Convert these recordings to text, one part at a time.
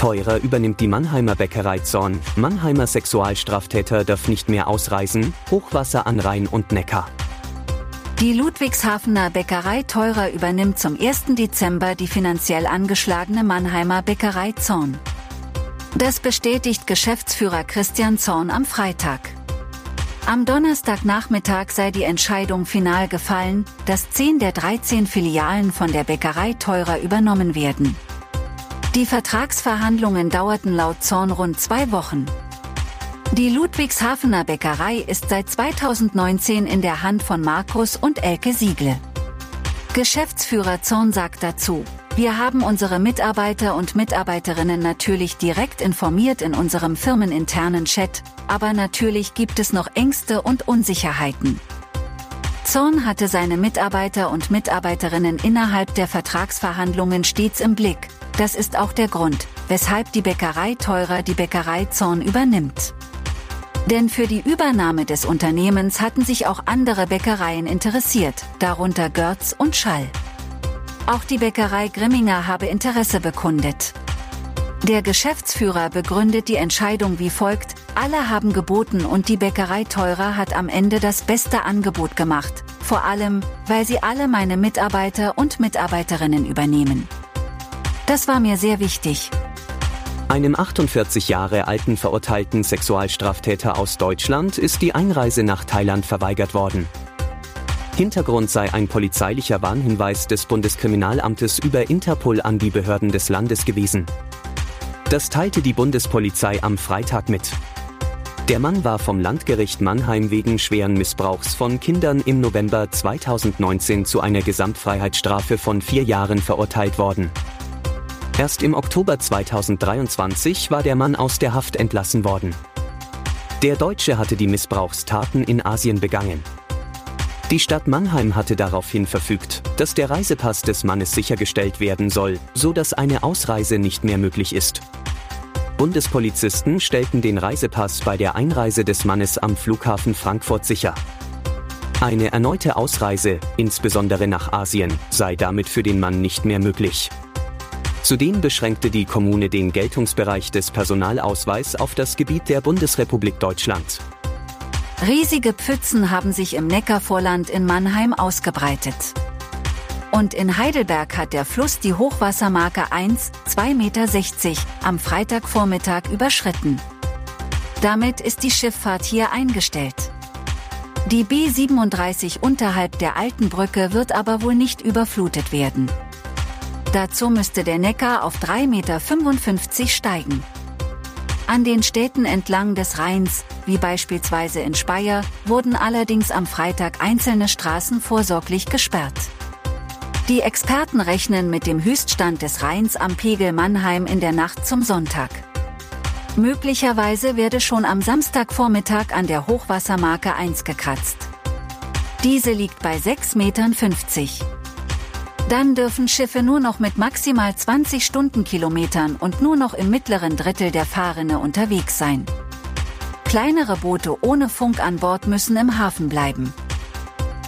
Teurer übernimmt die Mannheimer Bäckerei Zorn. Mannheimer Sexualstraftäter darf nicht mehr ausreisen. Hochwasser an Rhein und Neckar. Die Ludwigshafener Bäckerei Teurer übernimmt zum 1. Dezember die finanziell angeschlagene Mannheimer Bäckerei Zorn. Das bestätigt Geschäftsführer Christian Zorn am Freitag. Am Donnerstagnachmittag sei die Entscheidung final gefallen, dass 10 der 13 Filialen von der Bäckerei Teurer übernommen werden. Die Vertragsverhandlungen dauerten laut Zorn rund zwei Wochen. Die Ludwigshafener Bäckerei ist seit 2019 in der Hand von Markus und Elke Siegle. Geschäftsführer Zorn sagt dazu, wir haben unsere Mitarbeiter und Mitarbeiterinnen natürlich direkt informiert in unserem firmeninternen Chat, aber natürlich gibt es noch Ängste und Unsicherheiten. Zorn hatte seine Mitarbeiter und Mitarbeiterinnen innerhalb der Vertragsverhandlungen stets im Blick, das ist auch der Grund, weshalb die Bäckerei teurer die Bäckerei Zorn übernimmt. Denn für die Übernahme des Unternehmens hatten sich auch andere Bäckereien interessiert, darunter Görz und Schall. Auch die Bäckerei Grimminger habe Interesse bekundet. Der Geschäftsführer begründet die Entscheidung wie folgt, alle haben geboten und die Bäckerei Teurer hat am Ende das beste Angebot gemacht, vor allem, weil sie alle meine Mitarbeiter und Mitarbeiterinnen übernehmen. Das war mir sehr wichtig. Einem 48 Jahre alten verurteilten Sexualstraftäter aus Deutschland ist die Einreise nach Thailand verweigert worden. Hintergrund sei ein polizeilicher Warnhinweis des Bundeskriminalamtes über Interpol an die Behörden des Landes gewesen. Das teilte die Bundespolizei am Freitag mit. Der Mann war vom Landgericht Mannheim wegen schweren Missbrauchs von Kindern im November 2019 zu einer Gesamtfreiheitsstrafe von vier Jahren verurteilt worden. Erst im Oktober 2023 war der Mann aus der Haft entlassen worden. Der Deutsche hatte die Missbrauchstaten in Asien begangen. Die Stadt Mannheim hatte daraufhin verfügt, dass der Reisepass des Mannes sichergestellt werden soll, so dass eine Ausreise nicht mehr möglich ist. Bundespolizisten stellten den Reisepass bei der Einreise des Mannes am Flughafen Frankfurt sicher. Eine erneute Ausreise, insbesondere nach Asien, sei damit für den Mann nicht mehr möglich. Zudem beschränkte die Kommune den Geltungsbereich des Personalausweis auf das Gebiet der Bundesrepublik Deutschland. Riesige Pfützen haben sich im Neckarvorland in Mannheim ausgebreitet. Und in Heidelberg hat der Fluss die Hochwassermarke 1, 2,60 Meter am Freitagvormittag überschritten. Damit ist die Schifffahrt hier eingestellt. Die B37 unterhalb der alten Brücke wird aber wohl nicht überflutet werden. Dazu müsste der Neckar auf 3,55 Meter steigen. An den Städten entlang des Rheins, wie beispielsweise in Speyer, wurden allerdings am Freitag einzelne Straßen vorsorglich gesperrt. Die Experten rechnen mit dem Höchststand des Rheins am Pegel Mannheim in der Nacht zum Sonntag. Möglicherweise werde schon am Samstagvormittag an der Hochwassermarke 1 gekratzt. Diese liegt bei 6,50 Metern. Dann dürfen Schiffe nur noch mit maximal 20 Stundenkilometern und nur noch im mittleren Drittel der Fahrrinne unterwegs sein. Kleinere Boote ohne Funk an Bord müssen im Hafen bleiben.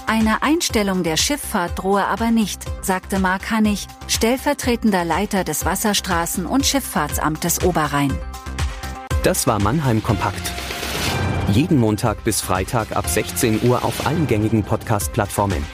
Eine Einstellung der Schifffahrt drohe aber nicht, sagte Mark Hannig, stellvertretender Leiter des Wasserstraßen- und Schifffahrtsamtes Oberrhein. Das war Mannheim Kompakt. Jeden Montag bis Freitag ab 16 Uhr auf allen gängigen Podcast-Plattformen.